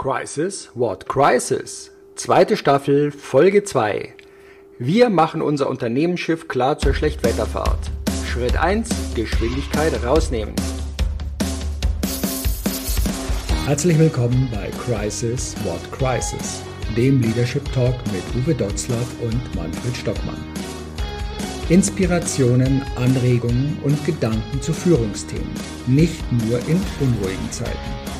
Crisis? What Crisis? Zweite Staffel, Folge 2. Wir machen unser Unternehmensschiff klar zur Schlechtwetterfahrt. Schritt 1, Geschwindigkeit rausnehmen. Herzlich willkommen bei Crisis, What Crisis, dem Leadership Talk mit Uwe Dotzlaff und Manfred Stockmann. Inspirationen, Anregungen und Gedanken zu Führungsthemen, nicht nur in unruhigen Zeiten.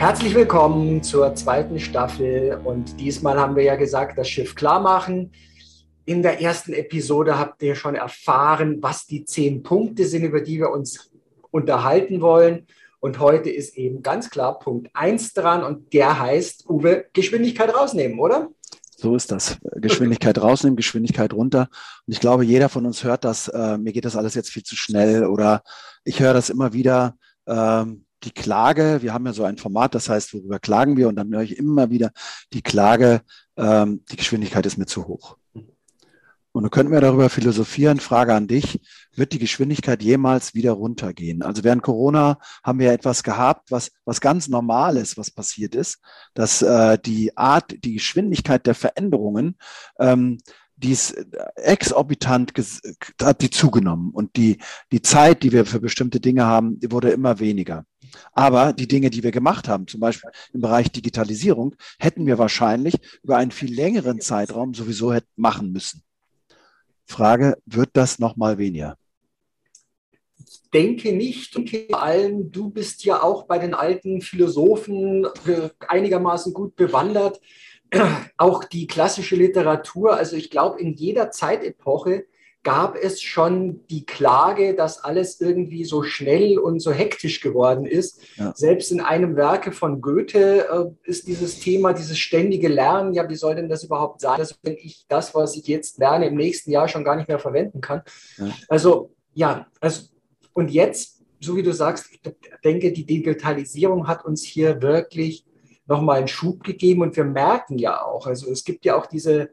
Herzlich willkommen zur zweiten Staffel und diesmal haben wir ja gesagt, das Schiff klar machen. In der ersten Episode habt ihr schon erfahren, was die zehn Punkte sind, über die wir uns unterhalten wollen. Und heute ist eben ganz klar Punkt 1 dran und der heißt, Uwe, Geschwindigkeit rausnehmen, oder? So ist das. Geschwindigkeit rausnehmen, Geschwindigkeit runter. Und ich glaube, jeder von uns hört das, äh, mir geht das alles jetzt viel zu schnell oder ich höre das immer wieder. Ähm, die Klage, wir haben ja so ein Format, das heißt, worüber klagen wir? Und dann höre ich immer wieder die Klage, ähm, die Geschwindigkeit ist mir zu hoch. Und du könnten wir darüber philosophieren. Frage an dich. Wird die Geschwindigkeit jemals wieder runtergehen? Also während Corona haben wir etwas gehabt, was, was ganz normal ist, was passiert ist, dass äh, die Art, die Geschwindigkeit der Veränderungen ähm, die ist äh, exorbitant hat die zugenommen und die, die Zeit, die wir für bestimmte Dinge haben, wurde immer weniger. Aber die Dinge, die wir gemacht haben, zum Beispiel im Bereich Digitalisierung, hätten wir wahrscheinlich über einen viel längeren Zeitraum sowieso hätten machen müssen. Frage, wird das nochmal weniger? Ich denke nicht. Und vor allem, du bist ja auch bei den alten Philosophen einigermaßen gut bewandert auch die klassische Literatur, also ich glaube, in jeder Zeitepoche gab es schon die Klage, dass alles irgendwie so schnell und so hektisch geworden ist. Ja. Selbst in einem Werke von Goethe äh, ist dieses Thema, dieses ständige Lernen, ja, wie soll denn das überhaupt sein, dass wenn ich das, was ich jetzt lerne, im nächsten Jahr schon gar nicht mehr verwenden kann? Ja. Also, ja, also, und jetzt, so wie du sagst, ich denke, die Digitalisierung hat uns hier wirklich nochmal einen Schub gegeben. Und wir merken ja auch, also es gibt ja auch diese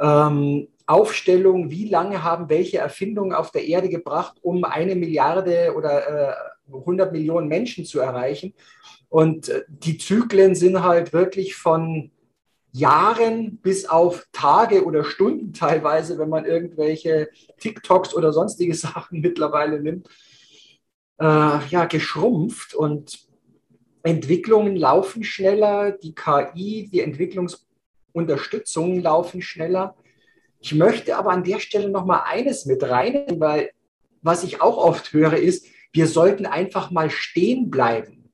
ähm, Aufstellung, wie lange haben welche Erfindungen auf der Erde gebracht, um eine Milliarde oder äh, 100 Millionen Menschen zu erreichen. Und äh, die Zyklen sind halt wirklich von Jahren bis auf Tage oder Stunden teilweise, wenn man irgendwelche TikToks oder sonstige Sachen mittlerweile nimmt, äh, ja, geschrumpft. Und Entwicklungen laufen schneller, die KI, die Entwicklungsunterstützungen laufen schneller. Ich möchte aber an der Stelle noch mal eines mit reinnehmen, weil was ich auch oft höre ist, wir sollten einfach mal stehen bleiben.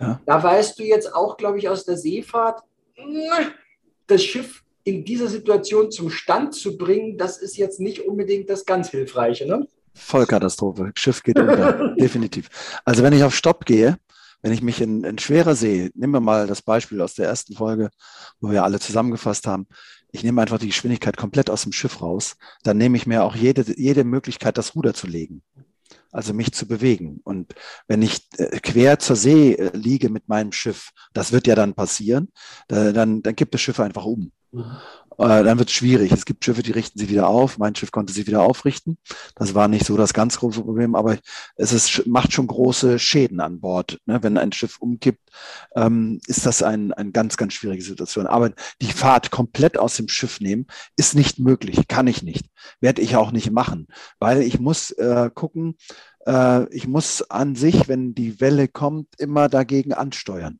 Ja. Da weißt du jetzt auch, glaube ich, aus der Seefahrt, das Schiff in dieser Situation zum Stand zu bringen, das ist jetzt nicht unbedingt das ganz Hilfreiche. Ne? Vollkatastrophe. Schiff geht unter. Definitiv. Also wenn ich auf Stopp gehe, wenn ich mich in, in schwerer sehe, nehmen wir mal das Beispiel aus der ersten Folge, wo wir alle zusammengefasst haben, ich nehme einfach die Geschwindigkeit komplett aus dem Schiff raus, dann nehme ich mir auch jede, jede Möglichkeit, das Ruder zu legen. Also mich zu bewegen. Und wenn ich äh, quer zur See äh, liege mit meinem Schiff, das wird ja dann passieren, dann, dann gibt das Schiff einfach um. Äh, dann wird es schwierig. Es gibt Schiffe, die richten sie wieder auf. Mein Schiff konnte sie wieder aufrichten. Das war nicht so das ganz große Problem, aber es ist, macht schon große Schäden an Bord. Ne? Wenn ein Schiff umkippt, ähm, ist das ein, eine ganz, ganz schwierige Situation. Aber die Fahrt komplett aus dem Schiff nehmen, ist nicht möglich, kann ich nicht. Werde ich auch nicht machen, weil ich muss äh, gucken, äh, ich muss an sich, wenn die Welle kommt, immer dagegen ansteuern.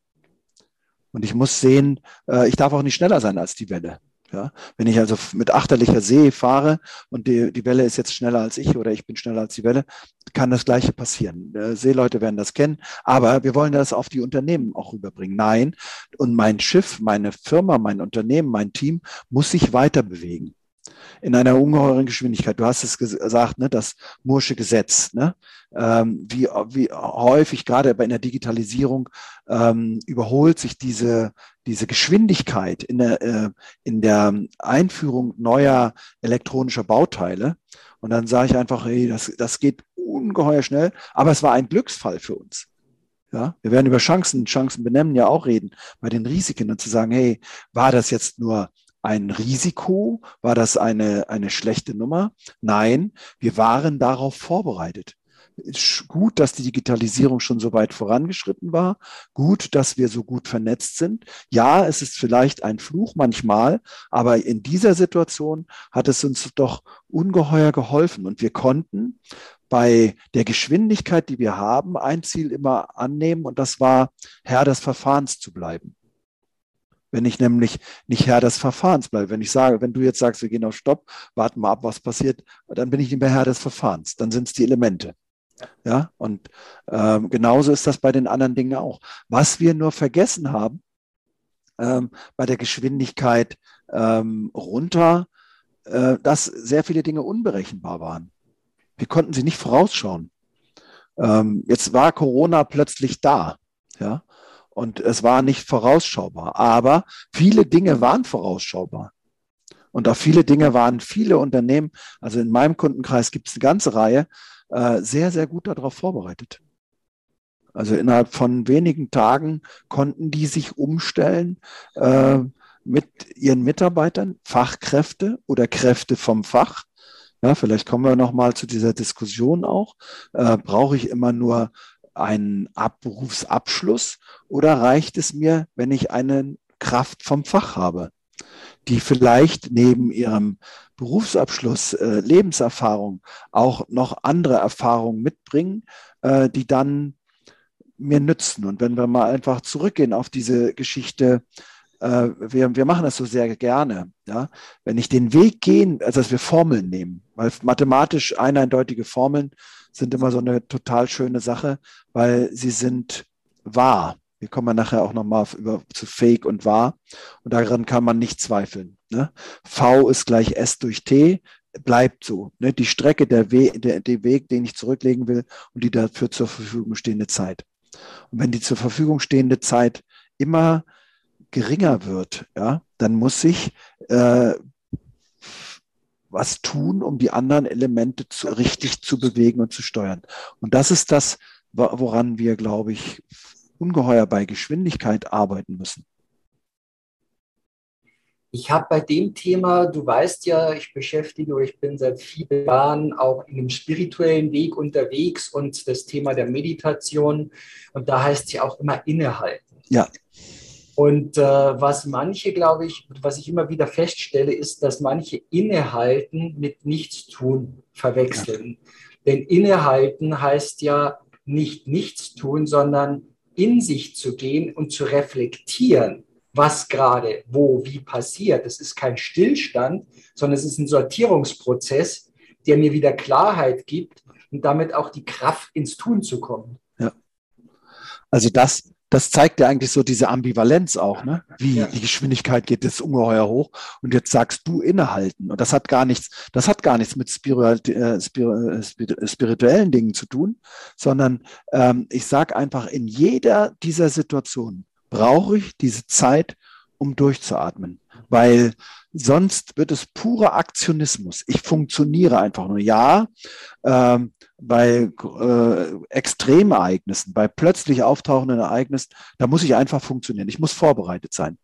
Und ich muss sehen, äh, ich darf auch nicht schneller sein als die Welle. Ja, wenn ich also mit achterlicher See fahre und die, die Welle ist jetzt schneller als ich oder ich bin schneller als die Welle, kann das Gleiche passieren. Äh, Seeleute werden das kennen, aber wir wollen das auf die Unternehmen auch rüberbringen. Nein, und mein Schiff, meine Firma, mein Unternehmen, mein Team muss sich weiter bewegen. In einer ungeheuren Geschwindigkeit. Du hast es gesagt, ne, das Mursche Gesetz, ne? Ähm, wie, wie häufig gerade bei der Digitalisierung ähm, überholt sich diese, diese Geschwindigkeit in der, äh, in der Einführung neuer elektronischer Bauteile. Und dann sage ich einfach, hey, das, das geht ungeheuer schnell, aber es war ein Glücksfall für uns. Ja, wir werden über Chancen, Chancen benennen ja auch reden, bei den Risiken und zu sagen, hey, war das jetzt nur ein Risiko? War das eine, eine schlechte Nummer? Nein, wir waren darauf vorbereitet. Gut, dass die Digitalisierung schon so weit vorangeschritten war. Gut, dass wir so gut vernetzt sind. Ja, es ist vielleicht ein Fluch manchmal, aber in dieser Situation hat es uns doch ungeheuer geholfen und wir konnten bei der Geschwindigkeit, die wir haben, ein Ziel immer annehmen und das war, Herr des Verfahrens zu bleiben. Wenn ich nämlich nicht Herr des Verfahrens bleibe, wenn ich sage, wenn du jetzt sagst, wir gehen auf Stopp, warten mal ab, was passiert, dann bin ich nicht mehr Herr des Verfahrens, dann sind es die Elemente. Ja, und ähm, genauso ist das bei den anderen Dingen auch. Was wir nur vergessen haben, ähm, bei der Geschwindigkeit ähm, runter, äh, dass sehr viele Dinge unberechenbar waren. Wir konnten sie nicht vorausschauen. Ähm, jetzt war Corona plötzlich da. Ja, und es war nicht vorausschaubar. Aber viele Dinge waren vorausschaubar. Und auf viele Dinge waren viele Unternehmen, also in meinem Kundenkreis gibt es eine ganze Reihe, äh, sehr, sehr gut darauf vorbereitet. Also innerhalb von wenigen Tagen konnten die sich umstellen äh, mit ihren Mitarbeitern, Fachkräfte oder Kräfte vom Fach. Ja, vielleicht kommen wir nochmal zu dieser Diskussion auch. Äh, brauche ich immer nur einen Berufsabschluss oder reicht es mir, wenn ich eine Kraft vom Fach habe, die vielleicht neben ihrem Berufsabschluss, äh, Lebenserfahrung auch noch andere Erfahrungen mitbringen, äh, die dann mir nützen. Und wenn wir mal einfach zurückgehen auf diese Geschichte, äh, wir, wir machen das so sehr gerne, ja, wenn ich den Weg gehen, also dass wir Formeln nehmen, weil mathematisch eindeutige Formeln sind immer so eine total schöne Sache, weil sie sind wahr. Wir kommen nachher auch nochmal zu Fake und wahr. Und daran kann man nicht zweifeln. Ne? V ist gleich S durch T, bleibt so. Ne? Die Strecke, der, We der, der Weg, den ich zurücklegen will und die dafür zur Verfügung stehende Zeit. Und wenn die zur Verfügung stehende Zeit immer geringer wird, ja, dann muss ich äh, was tun, um die anderen Elemente zu, richtig zu bewegen und zu steuern. Und das ist das, woran wir, glaube ich, ungeheuer bei Geschwindigkeit arbeiten müssen. Ich habe bei dem Thema, du weißt ja, ich beschäftige oder ich bin seit vielen Jahren auch in einem spirituellen Weg unterwegs und das Thema der Meditation. Und da heißt es ja auch immer innehalten. Ja. Und äh, was manche, glaube ich, was ich immer wieder feststelle, ist, dass manche Innehalten mit Nichtstun verwechseln. Ja. Denn Innehalten heißt ja nicht Nichtstun, sondern in sich zu gehen und zu reflektieren, was gerade, wo, wie passiert. Das ist kein Stillstand, sondern es ist ein Sortierungsprozess, der mir wieder Klarheit gibt und damit auch die Kraft ins Tun zu kommen. Ja. Also das, das zeigt ja eigentlich so diese Ambivalenz auch, ne? Wie ja. die Geschwindigkeit geht jetzt ungeheuer hoch und jetzt sagst du innehalten. Und das hat gar nichts, das hat gar nichts mit äh, äh, spirituellen Dingen zu tun, sondern ähm, ich sage einfach, in jeder dieser Situationen brauche ich diese Zeit, um durchzuatmen. Weil sonst wird es purer Aktionismus. Ich funktioniere einfach nur. Ja, ähm, bei äh, Extremereignissen, bei plötzlich auftauchenden Ereignissen, da muss ich einfach funktionieren. Ich muss vorbereitet sein.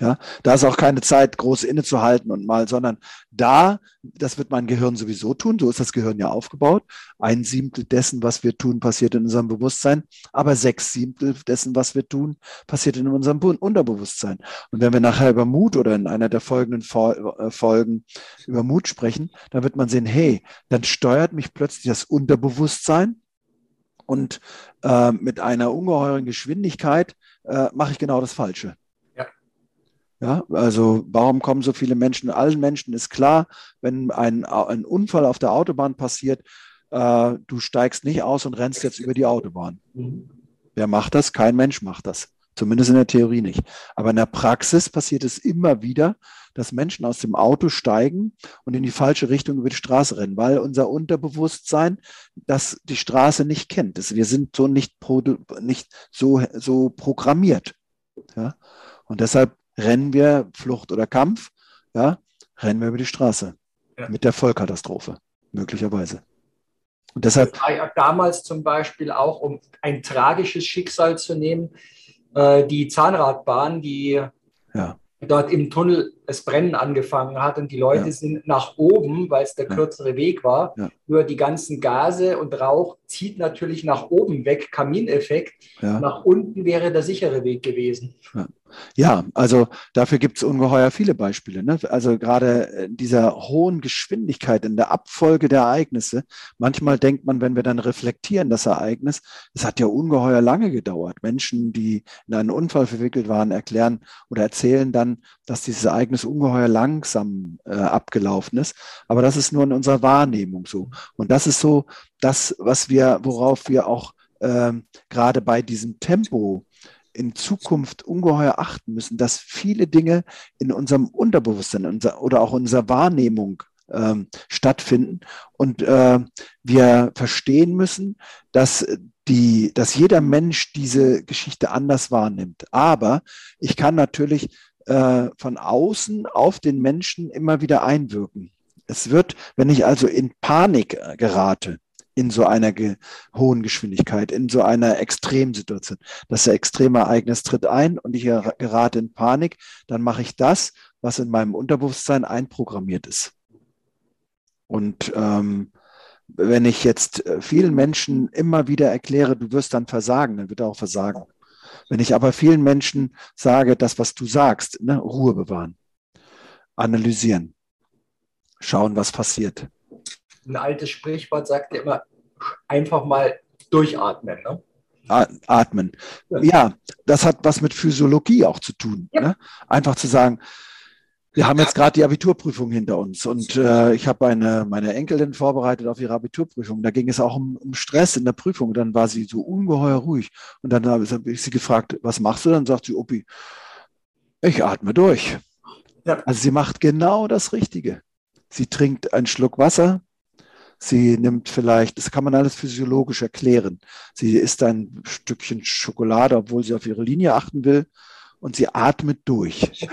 Ja, da ist auch keine Zeit, groß innezuhalten und mal, sondern da, das wird mein Gehirn sowieso tun. So ist das Gehirn ja aufgebaut. Ein Siebtel dessen, was wir tun, passiert in unserem Bewusstsein. Aber sechs Siebtel dessen, was wir tun, passiert in unserem Unterbewusstsein. Und wenn wir nachher über Mut oder in einer der folgenden äh, Folgen über Mut sprechen, dann wird man sehen, hey, dann steuert mich plötzlich das Unterbewusstsein und äh, mit einer ungeheuren Geschwindigkeit äh, mache ich genau das Falsche. Ja, also warum kommen so viele Menschen? Allen Menschen ist klar, wenn ein, ein Unfall auf der Autobahn passiert, äh, du steigst nicht aus und rennst jetzt über die Autobahn. Mhm. Wer macht das? Kein Mensch macht das. Zumindest in der Theorie nicht. Aber in der Praxis passiert es immer wieder, dass Menschen aus dem Auto steigen und in die falsche Richtung über die Straße rennen, weil unser Unterbewusstsein das die Straße nicht kennt. Wir sind so nicht, nicht so, so programmiert. Ja? Und deshalb rennen wir Flucht oder Kampf, ja, rennen wir über die Straße. Ja. Mit der Vollkatastrophe, möglicherweise. Und deshalb. Damals zum Beispiel auch, um ein tragisches Schicksal zu nehmen, äh, die Zahnradbahn, die ja. dort im Tunnel das Brennen angefangen hat und die Leute ja. sind nach oben, weil es der kürzere Weg war. Nur die ganzen Gase und Rauch zieht natürlich nach oben weg, Kamineffekt. Nach unten wäre der sichere Weg gewesen. Ja, also dafür gibt es ungeheuer viele Beispiele. Ne? Also gerade in dieser hohen Geschwindigkeit in der Abfolge der Ereignisse. Manchmal denkt man, wenn wir dann reflektieren, das Ereignis, es hat ja ungeheuer lange gedauert. Menschen, die in einen Unfall verwickelt waren, erklären oder erzählen dann, dass dieses Ereignis ungeheuer langsam äh, abgelaufen ist. Aber das ist nur in unserer Wahrnehmung so. Und das ist so das, was wir, worauf wir auch äh, gerade bei diesem Tempo in Zukunft ungeheuer achten müssen, dass viele Dinge in unserem Unterbewusstsein unser, oder auch unserer Wahrnehmung ähm, stattfinden und äh, wir verstehen müssen, dass die, dass jeder Mensch diese Geschichte anders wahrnimmt. Aber ich kann natürlich äh, von außen auf den Menschen immer wieder einwirken. Es wird, wenn ich also in Panik äh, gerate, in so einer ge hohen Geschwindigkeit, in so einer Extremsituation. Das Extremereignis tritt ein und ich gerate in Panik, dann mache ich das, was in meinem Unterbewusstsein einprogrammiert ist. Und ähm, wenn ich jetzt äh, vielen Menschen immer wieder erkläre, du wirst dann versagen, dann wird er auch versagen. Wenn ich aber vielen Menschen sage, das, was du sagst, ne, Ruhe bewahren, analysieren, schauen, was passiert, ein altes Sprichwort sagt ja immer, einfach mal durchatmen. Ne? Atmen. Ja, das hat was mit Physiologie auch zu tun. Ja. Ne? Einfach zu sagen, wir haben jetzt gerade die Abiturprüfung hinter uns und äh, ich habe eine, meine Enkelin vorbereitet auf ihre Abiturprüfung. Da ging es auch um, um Stress in der Prüfung. Und dann war sie so ungeheuer ruhig. Und dann habe ich sie gefragt, was machst du? Dann sagt sie, Opi, ich atme durch. Ja. Also sie macht genau das Richtige. Sie trinkt einen Schluck Wasser, Sie nimmt vielleicht, das kann man alles physiologisch erklären. Sie isst ein Stückchen Schokolade, obwohl sie auf ihre Linie achten will und sie atmet durch.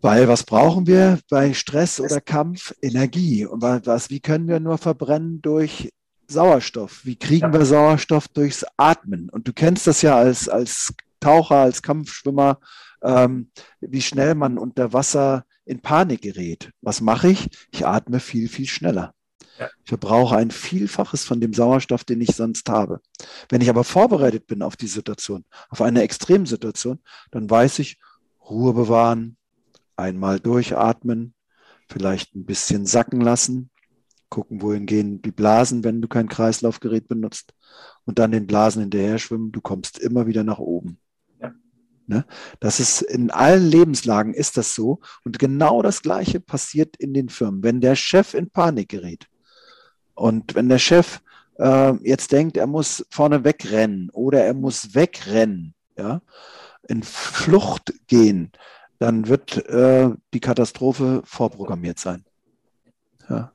Weil was brauchen wir bei Stress oder Kampf? Energie. Und was, wie können wir nur verbrennen durch Sauerstoff? Wie kriegen wir Sauerstoff durchs Atmen? Und du kennst das ja als, als Taucher, als Kampfschwimmer, ähm, wie schnell man unter Wasser in Panik gerät. Was mache ich? Ich atme viel, viel schneller. Ich verbrauche ein Vielfaches von dem Sauerstoff, den ich sonst habe. Wenn ich aber vorbereitet bin auf die Situation, auf eine Extremsituation, dann weiß ich, Ruhe bewahren, einmal durchatmen, vielleicht ein bisschen sacken lassen, gucken, wohin gehen die Blasen, wenn du kein Kreislaufgerät benutzt und dann den Blasen hinterher schwimmen. Du kommst immer wieder nach oben. Ja. Ne? Das ist in allen Lebenslagen ist das so. Und genau das Gleiche passiert in den Firmen. Wenn der Chef in Panik gerät, und wenn der Chef äh, jetzt denkt, er muss vorne wegrennen oder er muss wegrennen, ja, in Flucht gehen, dann wird äh, die Katastrophe vorprogrammiert sein. Ja.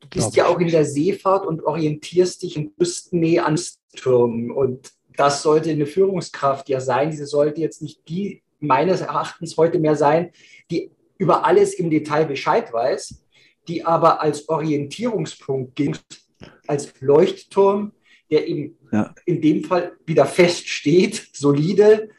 Du bist ja auch in der Seefahrt und orientierst dich in Küstennähe an Türmen. Und das sollte eine Führungskraft ja sein. Sie sollte jetzt nicht die meines Erachtens heute mehr sein, die über alles im Detail Bescheid weiß, die aber als Orientierungspunkt ging, als Leuchtturm, der eben ja. in dem Fall wieder feststeht, solide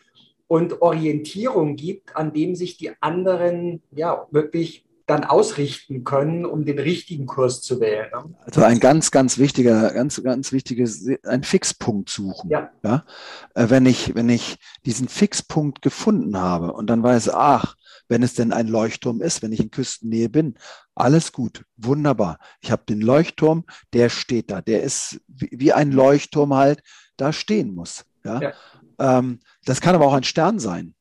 und Orientierung gibt, an dem sich die anderen ja wirklich dann ausrichten können, um den richtigen Kurs zu wählen. Also ein ganz, ganz wichtiger, ganz, ganz wichtiges, ein Fixpunkt suchen. Ja. ja? Äh, wenn ich, wenn ich diesen Fixpunkt gefunden habe und dann weiß, ach, wenn es denn ein Leuchtturm ist, wenn ich in Küstennähe bin. Alles gut, wunderbar. Ich habe den Leuchtturm, der steht da. Der ist wie ein Leuchtturm halt da stehen muss. Ja? ja. Ähm, das kann aber auch ein Stern sein.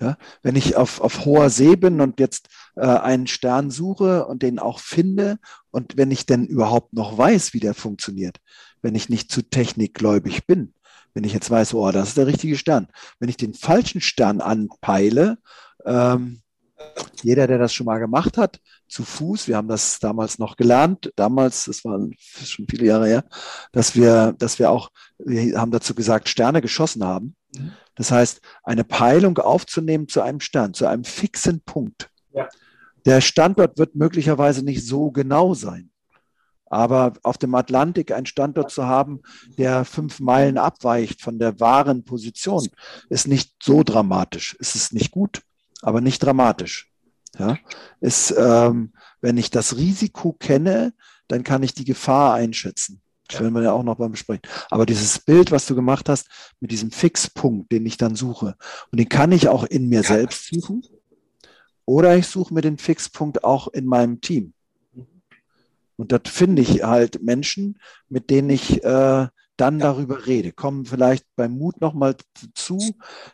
Ja. Wenn ich auf, auf hoher See bin und jetzt äh, einen Stern suche und den auch finde und wenn ich denn überhaupt noch weiß, wie der funktioniert, wenn ich nicht zu technikgläubig bin, Wenn ich jetzt weiß, oh, das ist der richtige Stern. Wenn ich den falschen Stern anpeile, ähm, jeder, der das schon mal gemacht hat, zu Fuß, wir haben das damals noch gelernt, damals, das war schon viele Jahre her, dass wir, dass wir auch, wir haben dazu gesagt, Sterne geschossen haben. Mhm. Das heißt, eine Peilung aufzunehmen zu einem Stern, zu einem fixen Punkt. Ja. Der Standort wird möglicherweise nicht so genau sein. Aber auf dem Atlantik einen Standort zu haben, der fünf Meilen abweicht von der wahren Position, ist nicht so dramatisch. Es ist nicht gut, aber nicht dramatisch. Ja, ist, ähm, wenn ich das Risiko kenne, dann kann ich die Gefahr einschätzen. Das werden wir ja auch noch beim Besprechen. Aber dieses Bild, was du gemacht hast, mit diesem Fixpunkt, den ich dann suche, und den kann ich auch in mir selbst suchen, oder ich suche mir den Fixpunkt auch in meinem Team. Und dort finde ich halt Menschen, mit denen ich äh, dann darüber rede. Kommen vielleicht beim Mut nochmal zu,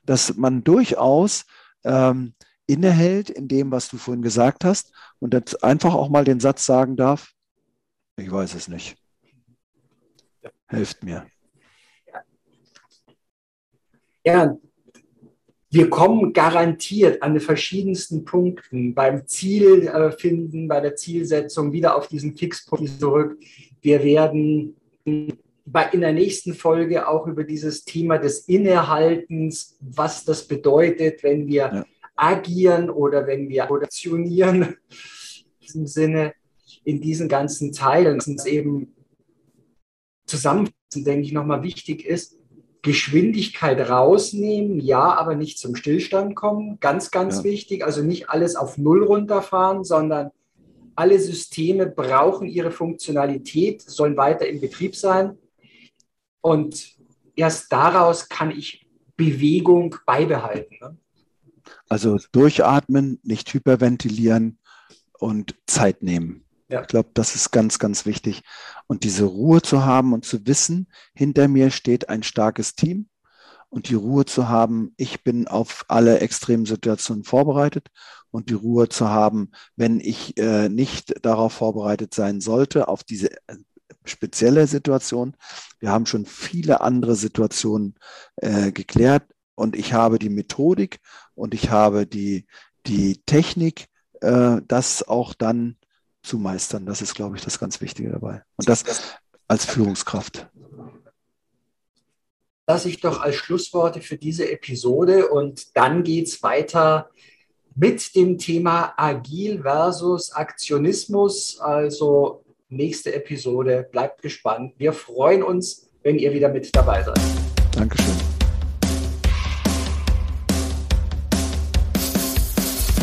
dass man durchaus ähm, innehält in dem, was du vorhin gesagt hast und jetzt einfach auch mal den Satz sagen darf, ich weiß es nicht. Helft mir. Ja, wir kommen garantiert an den verschiedensten Punkten beim Zielfinden, bei der Zielsetzung wieder auf diesen Fixpunkt zurück. Wir werden bei, in der nächsten Folge auch über dieses Thema des Innehaltens, was das bedeutet, wenn wir ja. agieren oder wenn wir aktionieren, in diesem Sinne, in diesen ganzen Teilen, es eben zusammenfassen, denke ich, nochmal wichtig ist, Geschwindigkeit rausnehmen, ja, aber nicht zum Stillstand kommen. Ganz, ganz ja. wichtig. Also nicht alles auf Null runterfahren, sondern alle Systeme brauchen ihre Funktionalität, sollen weiter in Betrieb sein. Und erst daraus kann ich Bewegung beibehalten. Ne? Also durchatmen, nicht hyperventilieren und Zeit nehmen. Ja. Ich glaube, das ist ganz, ganz wichtig. Und diese Ruhe zu haben und zu wissen, hinter mir steht ein starkes Team und die Ruhe zu haben, ich bin auf alle extremen Situationen vorbereitet und die Ruhe zu haben, wenn ich äh, nicht darauf vorbereitet sein sollte, auf diese äh, spezielle Situation. Wir haben schon viele andere Situationen äh, geklärt und ich habe die Methodik und ich habe die, die Technik, äh, das auch dann zu meistern. Das ist, glaube ich, das ganz Wichtige dabei. Und das als Führungskraft. Das ich doch als Schlussworte für diese Episode und dann geht es weiter mit dem Thema Agil versus Aktionismus. Also nächste Episode. Bleibt gespannt. Wir freuen uns, wenn ihr wieder mit dabei seid. Dankeschön.